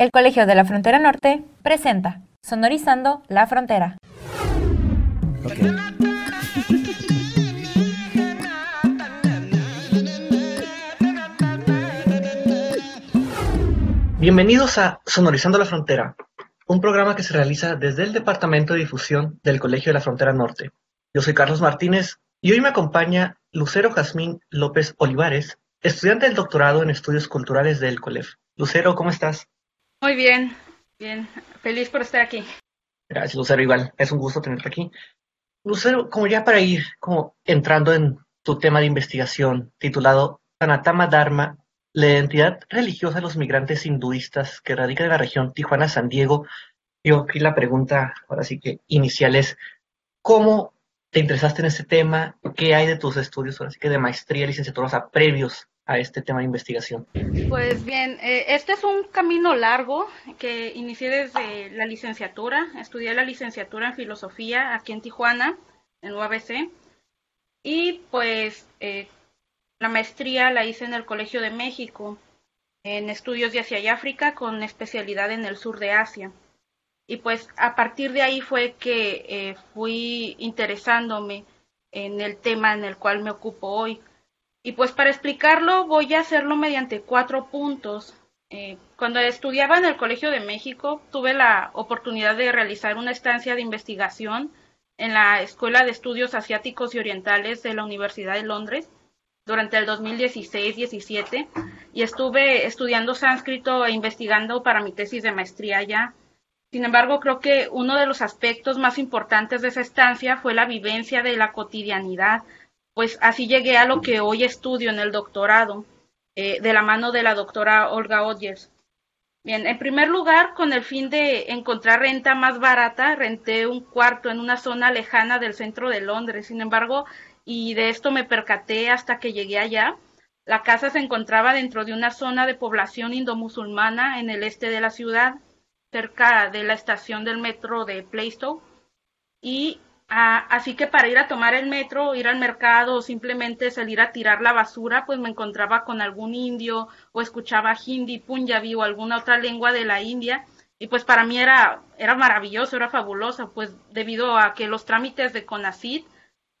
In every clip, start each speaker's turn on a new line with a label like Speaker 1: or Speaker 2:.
Speaker 1: El Colegio de la Frontera Norte presenta Sonorizando la Frontera.
Speaker 2: Bienvenidos a Sonorizando la Frontera, un programa que se realiza desde el Departamento de Difusión del Colegio de la Frontera Norte. Yo soy Carlos Martínez y hoy me acompaña Lucero Jazmín López Olivares, estudiante del doctorado en Estudios Culturales del COLEF. Lucero, ¿cómo estás?
Speaker 3: Muy bien, bien, feliz por estar aquí.
Speaker 2: Gracias, Lucero, igual, es un gusto tenerte aquí. Lucero, como ya para ir como entrando en tu tema de investigación titulado Sanatama Dharma, la identidad religiosa de los migrantes hinduistas que radican en la región Tijuana-San Diego, yo aquí la pregunta, ahora sí que inicial es, ¿cómo te interesaste en este tema? ¿Qué hay de tus estudios, ahora sí que de maestría, licenciatura, o sea, previos a este tema de investigación?
Speaker 3: Pues bien, eh, este es un camino largo que inicié desde la licenciatura. Estudié la licenciatura en filosofía aquí en Tijuana, en UABC. Y pues eh, la maestría la hice en el Colegio de México, en estudios de Asia y África, con especialidad en el sur de Asia. Y pues a partir de ahí fue que eh, fui interesándome en el tema en el cual me ocupo hoy. Y pues para explicarlo voy a hacerlo mediante cuatro puntos. Eh, cuando estudiaba en el Colegio de México tuve la oportunidad de realizar una estancia de investigación en la Escuela de Estudios Asiáticos y Orientales de la Universidad de Londres durante el 2016-17 y estuve estudiando sánscrito e investigando para mi tesis de maestría allá. Sin embargo, creo que uno de los aspectos más importantes de esa estancia fue la vivencia de la cotidianidad, pues así llegué a lo que hoy estudio en el doctorado, eh, de la mano de la doctora Olga Odgers. Bien, en primer lugar, con el fin de encontrar renta más barata, renté un cuarto en una zona lejana del centro de Londres. Sin embargo, y de esto me percaté hasta que llegué allá, la casa se encontraba dentro de una zona de población indomusulmana en el este de la ciudad cerca de la estación del metro de Plaistow. Y ah, así que para ir a tomar el metro, ir al mercado o simplemente salir a tirar la basura, pues me encontraba con algún indio o escuchaba hindi, punjabi o alguna otra lengua de la India. Y pues para mí era, era maravilloso, era fabuloso, pues debido a que los trámites de CONACID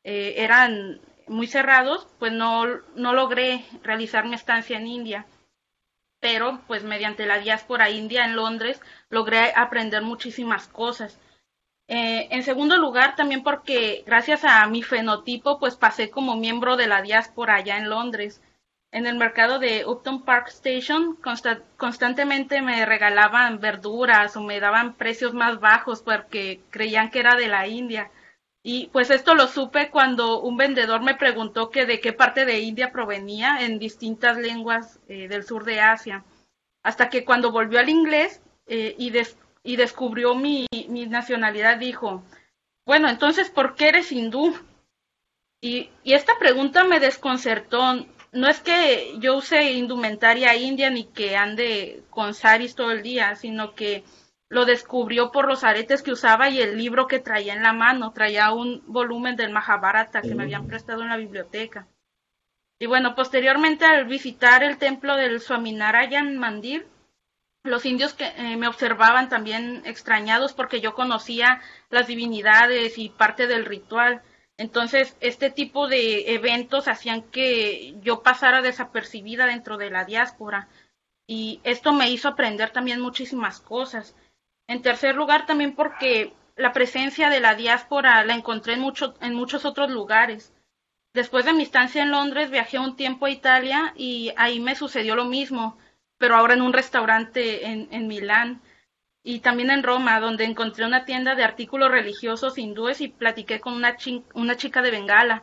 Speaker 3: eh, eran muy cerrados, pues no, no logré realizar mi estancia en India pero pues mediante la diáspora india en Londres logré aprender muchísimas cosas. Eh, en segundo lugar, también porque gracias a mi fenotipo, pues pasé como miembro de la diáspora allá en Londres. En el mercado de Upton Park Station constantemente me regalaban verduras o me daban precios más bajos porque creían que era de la India. Y pues esto lo supe cuando un vendedor me preguntó que de qué parte de India provenía en distintas lenguas eh, del sur de Asia. Hasta que cuando volvió al inglés eh, y, y, descubrió mi, mi, nacionalidad, dijo, bueno, entonces, ¿por qué eres hindú? Y, y esta pregunta me desconcertó. No es que yo use indumentaria india ni que ande con saris todo el día, sino que lo descubrió por los aretes que usaba y el libro que traía en la mano. Traía un volumen del Mahabharata que me habían mm. prestado en la biblioteca. Y bueno, posteriormente al visitar el templo del Swaminarayan Mandir, los indios que eh, me observaban también extrañados porque yo conocía las divinidades y parte del ritual. Entonces, este tipo de eventos hacían que yo pasara desapercibida dentro de la diáspora. Y esto me hizo aprender también muchísimas cosas. En tercer lugar, también porque la presencia de la diáspora la encontré en, mucho, en muchos otros lugares. Después de mi estancia en Londres, viajé un tiempo a Italia y ahí me sucedió lo mismo, pero ahora en un restaurante en, en Milán. Y también en Roma, donde encontré una tienda de artículos religiosos hindúes y platiqué con una, una chica de Bengala,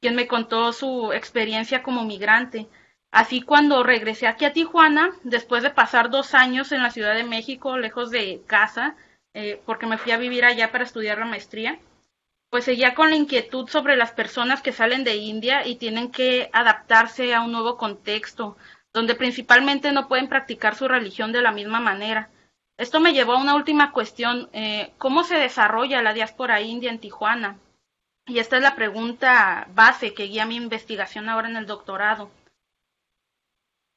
Speaker 3: quien me contó su experiencia como migrante. Así cuando regresé aquí a Tijuana, después de pasar dos años en la Ciudad de México, lejos de casa, eh, porque me fui a vivir allá para estudiar la maestría, pues seguía con la inquietud sobre las personas que salen de India y tienen que adaptarse a un nuevo contexto, donde principalmente no pueden practicar su religión de la misma manera. Esto me llevó a una última cuestión, eh, ¿cómo se desarrolla la diáspora india en Tijuana? Y esta es la pregunta base que guía mi investigación ahora en el doctorado.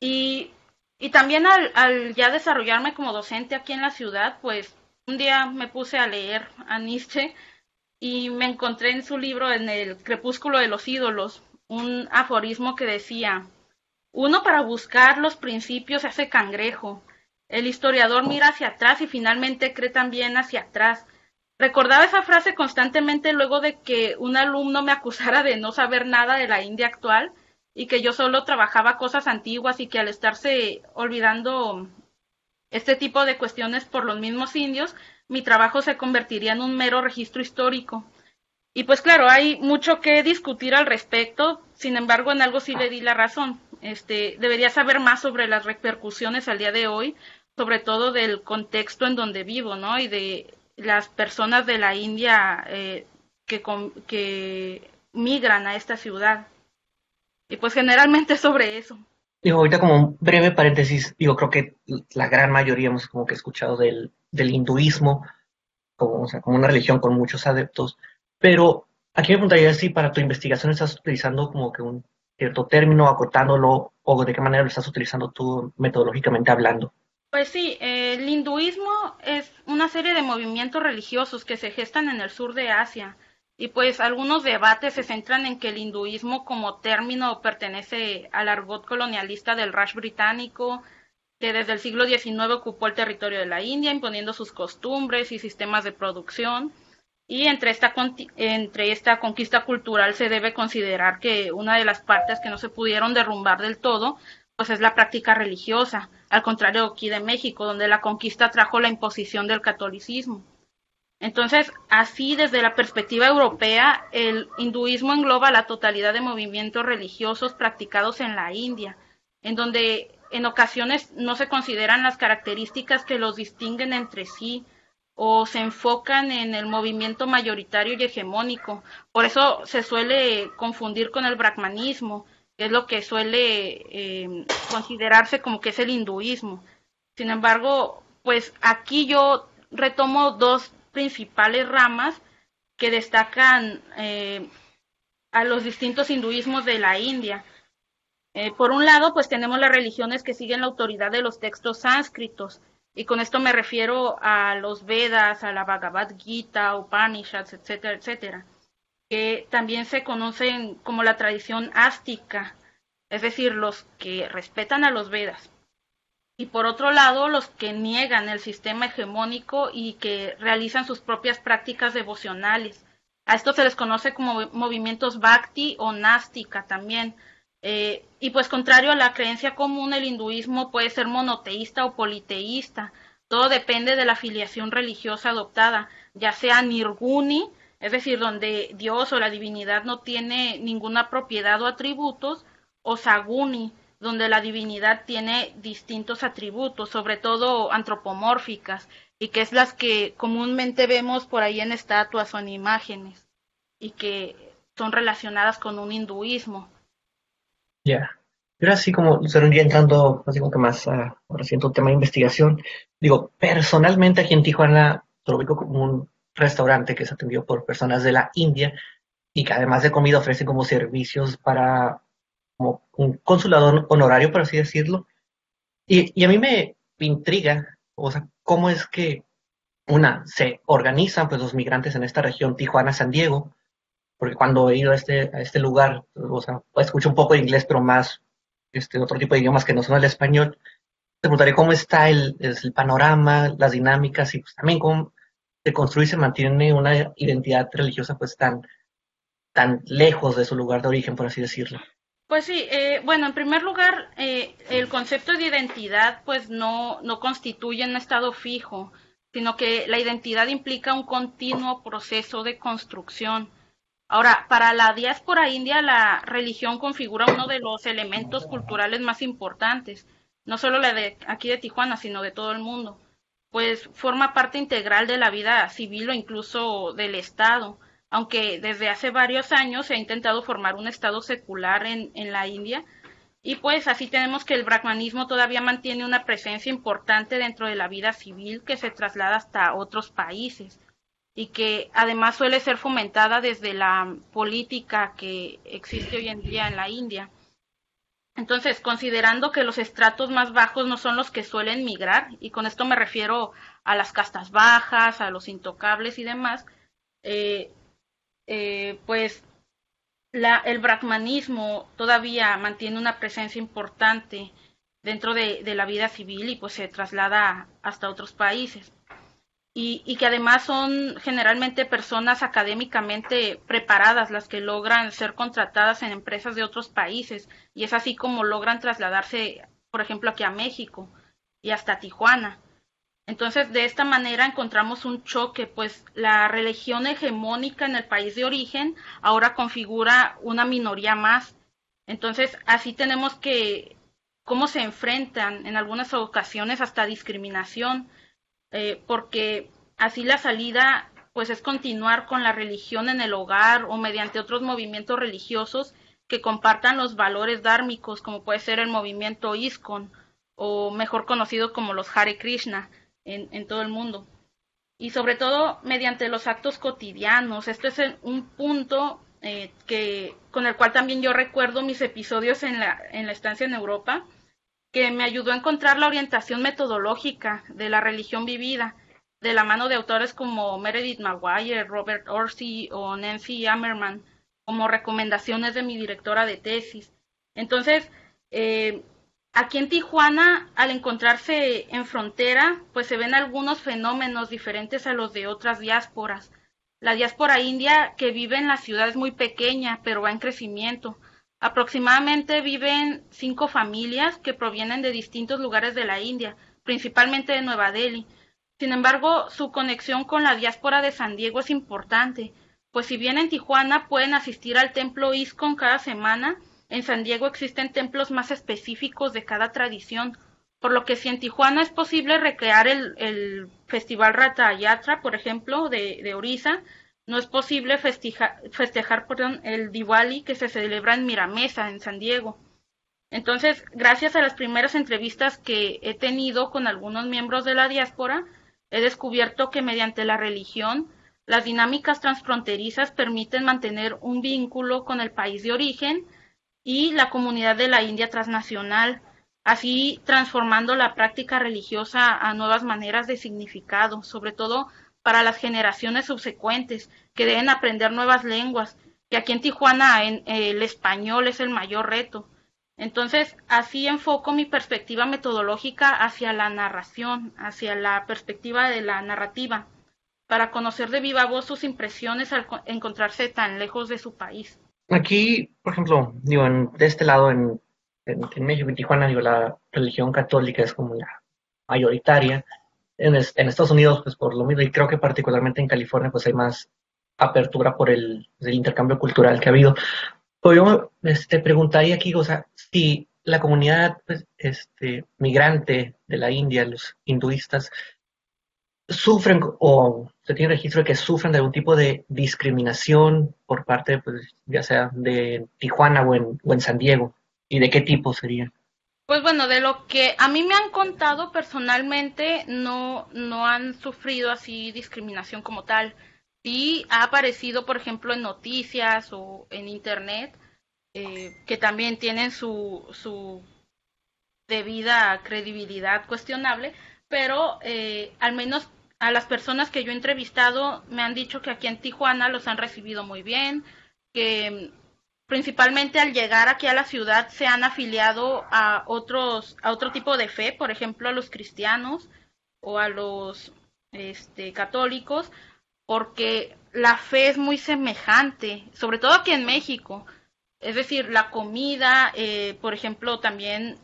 Speaker 3: Y Y también al, al ya desarrollarme como docente aquí en la ciudad, pues un día me puse a leer a Nietzsche y me encontré en su libro, en el Crepúsculo de los ídolos, un aforismo que decía, uno para buscar los principios hace cangrejo, el historiador mira hacia atrás y finalmente cree también hacia atrás. Recordaba esa frase constantemente luego de que un alumno me acusara de no saber nada de la India actual y que yo solo trabajaba cosas antiguas y que al estarse olvidando este tipo de cuestiones por los mismos indios, mi trabajo se convertiría en un mero registro histórico. Y pues claro, hay mucho que discutir al respecto, sin embargo, en algo sí le di la razón. Este, debería saber más sobre las repercusiones al día de hoy, sobre todo del contexto en donde vivo, ¿no? Y de las personas de la India eh, que, migran a esta ciudad. Y pues generalmente sobre eso.
Speaker 2: Digo, ahorita como un breve paréntesis, digo, creo que la gran mayoría hemos como que escuchado del, hinduismo, como, como una religión con muchos adeptos, pero aquí me preguntaría si para tu investigación estás utilizando como que un cierto término, acotándolo, o de qué manera lo estás utilizando tú metodológicamente hablando.
Speaker 3: Pues sí, el hinduismo es una serie de movimientos religiosos que se gestan en el sur de Asia y pues algunos debates se centran en que el hinduismo como término pertenece al argot colonialista del Raj británico, que desde el siglo XIX ocupó el territorio de la India, imponiendo sus costumbres y sistemas de producción. Y entre esta, entre esta conquista cultural se debe considerar que una de las partes que no se pudieron derrumbar del todo, pues es la práctica religiosa, al contrario aquí de México, donde la conquista trajo la imposición del catolicismo. Entonces, así desde la perspectiva europea, el hinduismo engloba la totalidad de movimientos religiosos practicados en la India, en donde en ocasiones no se consideran las características que los distinguen entre sí o se enfocan en el movimiento mayoritario y hegemónico. Por eso se suele confundir con el brahmanismo, que es lo que suele eh, considerarse como que es el hinduismo. Sin embargo, pues aquí yo retomo dos principales ramas que destacan eh, a los distintos hinduismos de la India. Eh, por un lado, pues tenemos las religiones que siguen la autoridad de los textos sánscritos, y con esto me refiero a los Vedas, a la Bhagavad Gita, Upanishads, etcétera, etcétera, que también se conocen como la tradición ástica, es decir, los que respetan a los Vedas y por otro lado los que niegan el sistema hegemónico y que realizan sus propias prácticas devocionales. A esto se les conoce como movimientos bhakti o nástica también. Eh, y pues contrario a la creencia común, el hinduismo puede ser monoteísta o politeísta. Todo depende de la afiliación religiosa adoptada, ya sea nirguni, es decir, donde Dios o la divinidad no tiene ninguna propiedad o atributos, o saguni, donde la divinidad tiene distintos atributos, sobre todo antropomórficas, y que es las que comúnmente vemos por ahí en estatuas o en imágenes, y que son relacionadas con un hinduismo.
Speaker 2: Ya. Pero así como ya entrando, así como que más uh, ahora siento un tema de investigación, digo, personalmente aquí en Tijuana lo ubico como un restaurante que es atendido por personas de la India y que además de comida ofrece como servicios para como un consulado honorario, por así decirlo. Y, a mí me intriga, o sea, cómo es que, una, se organizan pues los migrantes en esta región, Tijuana, San Diego, porque cuando he ido a este, a este lugar, o sea, escucho un poco de inglés, pero más este otro tipo de idiomas que no son el español, te preguntaré cómo está el, el panorama, las dinámicas y pues también cómo se construye y se mantiene una identidad religiosa pues tan, tan lejos de su lugar de origen, por así decirlo.
Speaker 3: Pues sí, eh, bueno, en primer lugar, eh, el concepto de identidad pues no, no constituye un estado fijo, sino que la identidad implica un continuo proceso de construcción. Ahora, para la diáspora india, la religión configura uno de los elementos culturales más importantes, no solo la de aquí de Tijuana, sino de todo el mundo, pues forma parte integral de la vida civil o incluso del Estado aunque desde hace varios años se ha intentado formar un Estado secular en, en la India. Y pues así tenemos que el brahmanismo todavía mantiene una presencia importante dentro de la vida civil que se traslada hasta otros países y que además suele ser fomentada desde la política que existe hoy en día en la India. Entonces, considerando que los estratos más bajos no son los que suelen migrar, y con esto me refiero a las castas bajas, a los intocables y demás, eh, eh, pues el brahmanismo todavía mantiene una presencia importante dentro de, de, la vida civil y pues se traslada hasta otros países. Y, y, que además son generalmente personas académicamente preparadas las que logran ser contratadas en empresas de otros países y es así como logran trasladarse, por ejemplo, aquí a México y hasta Tijuana. Entonces, de esta manera encontramos un choque, pues la religión hegemónica en el país de origen ahora configura una minoría más. Entonces, así tenemos que cómo se enfrentan en algunas ocasiones hasta discriminación, eh, porque así la salida pues es continuar con la religión en el hogar o mediante otros movimientos religiosos que compartan los valores dármicos, como puede ser el movimiento ISKCON o mejor conocido como los Hare Krishna en, todo el mundo. Y sobre todo mediante los actos cotidianos. Este es un punto eh, que, con el cual también yo recuerdo mis episodios en la, en la estancia en Europa, que me ayudó a encontrar la orientación metodológica de la religión vivida, de la mano de autores como Meredith Maguire, Robert Orsi o Nancy Ammerman, como recomendaciones de mi directora de tesis. Entonces, eh, Aquí en Tijuana, al encontrarse en frontera, pues se ven algunos fenómenos diferentes a los de otras diásporas. La diáspora india que vive en la ciudad es muy pequeña, pero va en crecimiento. Aproximadamente viven cinco familias que provienen de distintos lugares de la India, principalmente de Nueva Delhi. Sin embargo, su conexión con la diáspora de San Diego es importante, pues si bien en Tijuana pueden asistir al templo ISKCON cada semana, en San Diego existen templos más específicos de cada tradición, por lo que si en Tijuana es posible recrear el, el Festival Ratayatra, por ejemplo, de, de Orisa, no es posible festejar, el Diwali que se celebra en Miramesa, en San Diego. Entonces, gracias a las primeras entrevistas que he tenido con algunos miembros de la diáspora, he descubierto que mediante la religión, las dinámicas transfronterizas permiten mantener un vínculo con el país de origen y la comunidad de la India transnacional, así transformando la práctica religiosa a nuevas maneras de significado, sobre todo para las generaciones subsecuentes que deben aprender nuevas lenguas, que aquí en Tijuana en, el español es el mayor reto. Entonces, así enfoco mi perspectiva metodológica hacia la narración, hacia la perspectiva de la narrativa, para conocer de viva voz sus impresiones al encontrarse tan lejos de su país.
Speaker 2: Aquí, por ejemplo, digo, de este lado, en, en, México, en Tijuana, digo, la religión católica es como la mayoritaria. En, en, Estados Unidos, pues por lo mismo, y creo que particularmente en California, pues hay más apertura por el, el intercambio cultural que ha habido. Pero yo este, preguntaría aquí, o sea, si la comunidad pues, este, migrante de la India, los hinduistas, sufren o se tiene registro de que sufren de algún tipo de discriminación por parte, pues, ya sea de Tijuana o en, o en San Diego? ¿Y de qué tipo sería?
Speaker 3: Pues bueno, de lo que a mí me han contado personalmente, no, no han sufrido así discriminación como tal. Sí ha aparecido, por ejemplo, en noticias o en internet, eh, que también tienen su, su debida credibilidad cuestionable, pero eh, al menos a las personas que yo he entrevistado me han dicho que aquí en Tijuana los han recibido muy bien, que principalmente al llegar aquí a la ciudad se han afiliado a otros a otro tipo de fe, por ejemplo, a los cristianos o a los este, católicos, porque la fe es muy semejante, sobre todo aquí en México. Es decir, la comida, eh, por ejemplo, también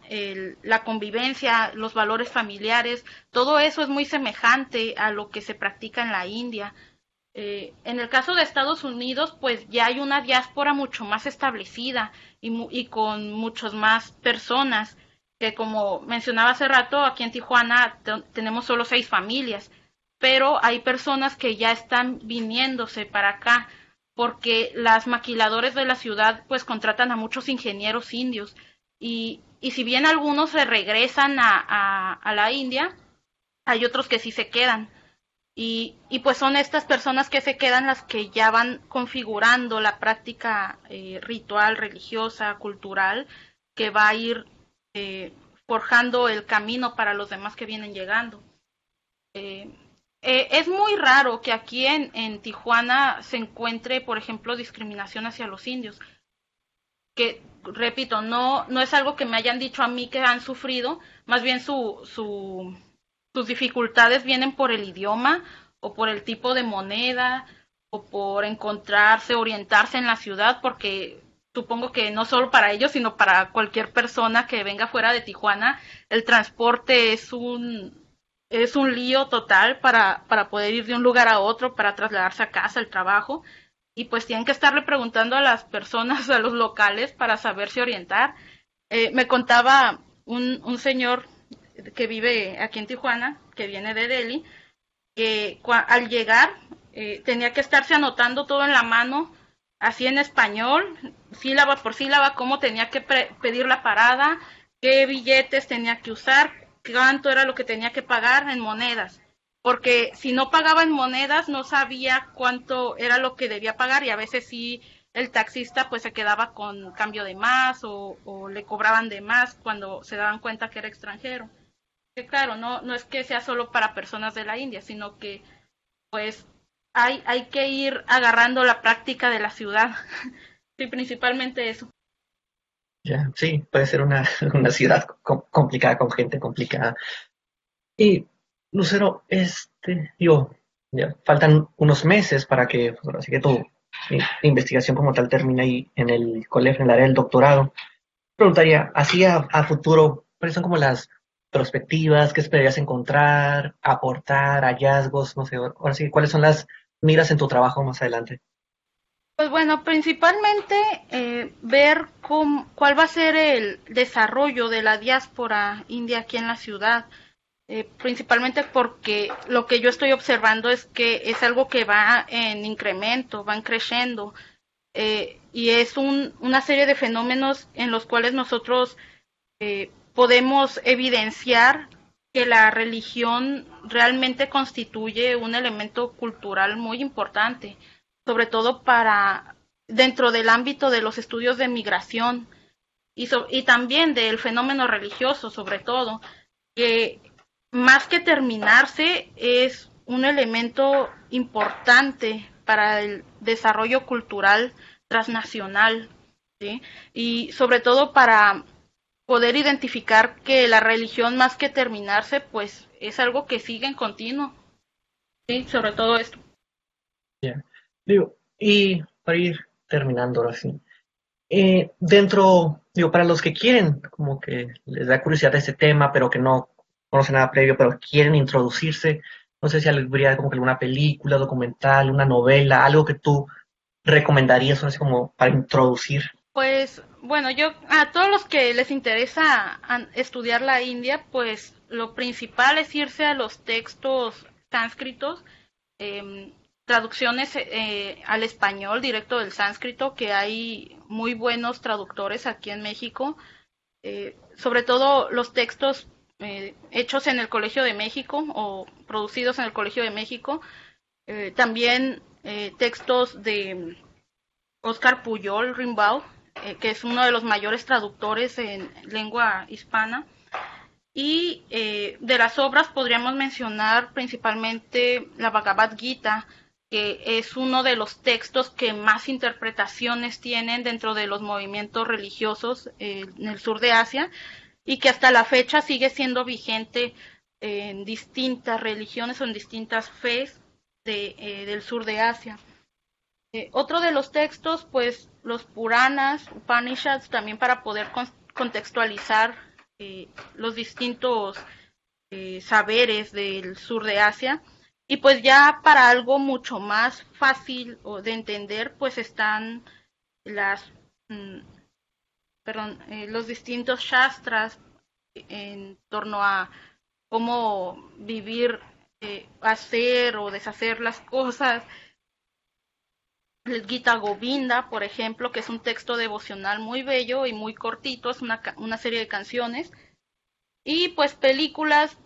Speaker 3: la convivencia, los valores familiares, todo eso es muy semejante a lo que se practica en la India. Eh, en el caso de Estados Unidos, pues ya hay una diáspora mucho más establecida y, y con muchas más personas, que como mencionaba hace rato, aquí en Tijuana tenemos solo seis familias, pero hay personas que ya están viniéndose para acá porque las maquiladores de la ciudad pues contratan a muchos ingenieros indios y, y si bien algunos se regresan a, a, la India, hay otros que sí se quedan. Y, y, pues son estas personas que se quedan las que ya van configurando la práctica eh, ritual, religiosa, cultural que va a ir eh, forjando el camino para los demás que vienen llegando. Eh, eh, es muy raro que aquí en, en, Tijuana se encuentre, por ejemplo, discriminación hacia los indios. Que, repito, no, no es algo que me hayan dicho a mí que han sufrido, más bien su, su, sus dificultades vienen por el idioma o por el tipo de moneda o por encontrarse, orientarse en la ciudad, porque supongo que no solo para ellos, sino para cualquier persona que venga fuera de Tijuana, el transporte es un es un lío total para, para poder ir de un lugar a otro, para trasladarse a casa, al trabajo, y pues tienen que estarle preguntando a las personas, a los locales, para saberse orientar. Eh, me contaba un, un señor que vive aquí en Tijuana, que viene de Delhi, que al llegar eh, tenía que estarse anotando todo en la mano, así en español, sílaba por sílaba, cómo tenía que pedir la parada, qué billetes tenía que usar, cuánto era lo que tenía que pagar en monedas. Porque si no pagaba en monedas, no sabía cuánto era lo que debía pagar y a veces sí el taxista pues se quedaba con cambio de más o, o le cobraban de más cuando se daban cuenta que era extranjero. Que claro, no, no es que sea solo para personas de la India, sino que pues hay, hay que ir agarrando la práctica de la ciudad. sí, principalmente eso.
Speaker 2: Ya, sí, puede ser una, una ciudad complicada, con gente complicada. Y, Lucero, este, digo, faltan unos meses para que, pues, así que tu investigación como tal termine ahí en el colegio, en el área del doctorado. Preguntaría, así a, a futuro, ¿cuáles son como las perspectivas? ¿Qué esperarías encontrar, aportar, hallazgos? No sé, ahora sí, ¿cuáles son las miras en tu trabajo más adelante?
Speaker 3: Pues bueno, principalmente eh, ver cómo, cuál va a ser el desarrollo de la diáspora india aquí en la ciudad, eh, principalmente porque lo que yo estoy observando es que es algo que va en incremento, van creciendo, eh, y es un, una serie de fenómenos en los cuales nosotros podemos evidenciar que la religión realmente constituye un elemento cultural muy importante sobre todo para dentro del ámbito de los estudios de migración y, y también del fenómeno religioso, sobre todo, que más que terminarse es un elemento importante para el desarrollo cultural transnacional y sobre todo para poder identificar que la religión más que terminarse pues es algo que sigue en continuo. Sí sobre todo esto.
Speaker 2: Digo, y para ir terminando ahora sí, eh, dentro, digo, para los que quieren, como que les da curiosidad este tema, pero que no conocen nada previo, pero quieren introducirse, no sé si habría como que alguna película, documental, una novela, algo que tú recomendarías, como para introducir.
Speaker 3: Pues bueno, yo a todos los que les interesa estudiar la India, pues lo principal es irse a los textos sánscritos. Eh, traducciones eh, al español directo del sánscrito, que hay muy buenos traductores aquí en México, eh, sobre todo los textos eh, hechos en el Colegio de México o producidos en el Colegio de México, también textos de Oscar Puyol Rimbaud, que es uno de los mayores traductores en lengua hispana. Y de las obras podríamos mencionar principalmente la Bhagavad Gita, que es uno de los textos que más interpretaciones tienen dentro de los movimientos religiosos eh, en el sur de Asia y que hasta la fecha sigue siendo vigente en distintas religiones o en distintas fes de, eh, del sur de Asia. Eh, otro de los textos, pues los Puranas, Upanishads, también para poder contextualizar los distintos saberes del sur de Asia. Y pues ya para algo mucho más fácil de entender, pues están las, mm, perdón, eh, los distintos shastras en torno a cómo vivir, eh, hacer o deshacer las cosas. El Gita Govinda, por ejemplo, que es un texto devocional muy bello y muy cortito, es una, una serie de canciones. Y pues películas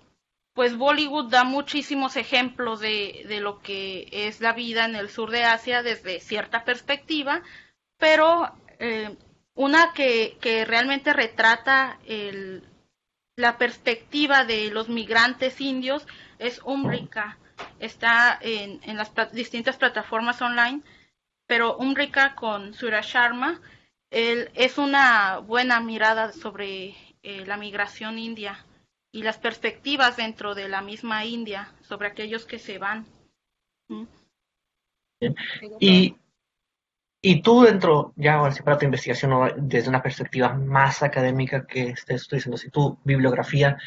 Speaker 3: pues Bollywood da muchísimos ejemplos de, de, lo que es la vida en el sur de Asia desde cierta perspectiva, pero eh, una que, que realmente retrata el, la perspectiva de los migrantes indios es Umbrica. Está en, en las distintas plataformas online, pero Umbrica con Surya Sharma él, es una buena mirada sobre eh, la migración india y las perspectivas dentro de la misma India sobre aquellos que se van. ¿Mm?
Speaker 2: Y, y tú dentro, ya ahora sí para tu investigación, desde una perspectiva más académica que estés diciendo, si tu bibliografía,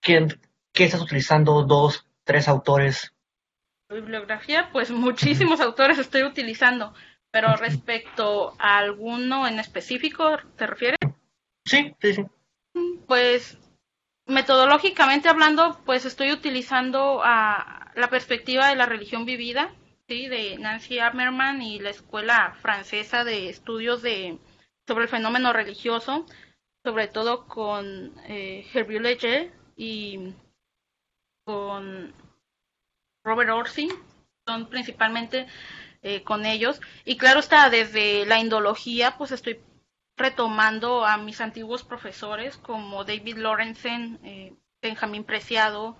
Speaker 2: ¿qué, ¿qué, estás utilizando? ¿Dos, tres autores?
Speaker 3: Bibliografía, pues muchísimos autores estoy utilizando, pero respecto a alguno en específico, ¿te refieres?
Speaker 2: Sí, sí, sí.
Speaker 3: Pues metodológicamente hablando, pues estoy utilizando a la perspectiva de la religión vivida, ¿sí? de Nancy Ammerman y la Escuela Francesa de Estudios de, sobre el fenómeno religioso, sobre todo con eh, Leger y con Robert Orsi, son principalmente eh, con ellos. Y claro está, desde la indología, pues estoy retomando a mis antiguos profesores como David Lorenzen, eh, Benjamín Preciado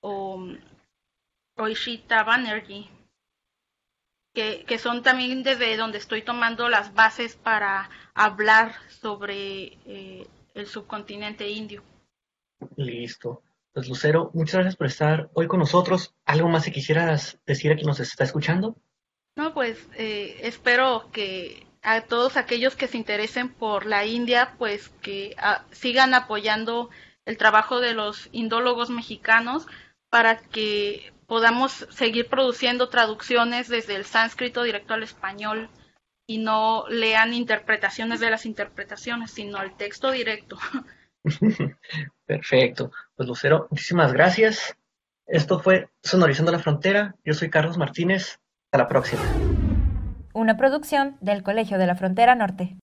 Speaker 3: o, o Ishita Banerjee, que, que, son también desde donde estoy tomando las bases para hablar sobre eh, el subcontinente indio.
Speaker 2: Listo. Pues Lucero, muchas gracias por estar hoy con nosotros. ¿Algo más que quisieras decir a quien nos está escuchando?
Speaker 3: No, pues eh, espero que a todos aquellos que se interesen por la India, pues que ah, sigan apoyando el trabajo de los indólogos mexicanos para que podamos seguir produciendo traducciones desde el sánscrito directo al español y no lean interpretaciones de las interpretaciones, sino el texto directo.
Speaker 2: Perfecto. Pues Lucero, muchísimas gracias. Esto fue Sonorizando la Frontera. Yo soy Carlos Martínez. Hasta la próxima
Speaker 1: una producción del Colegio de la Frontera Norte.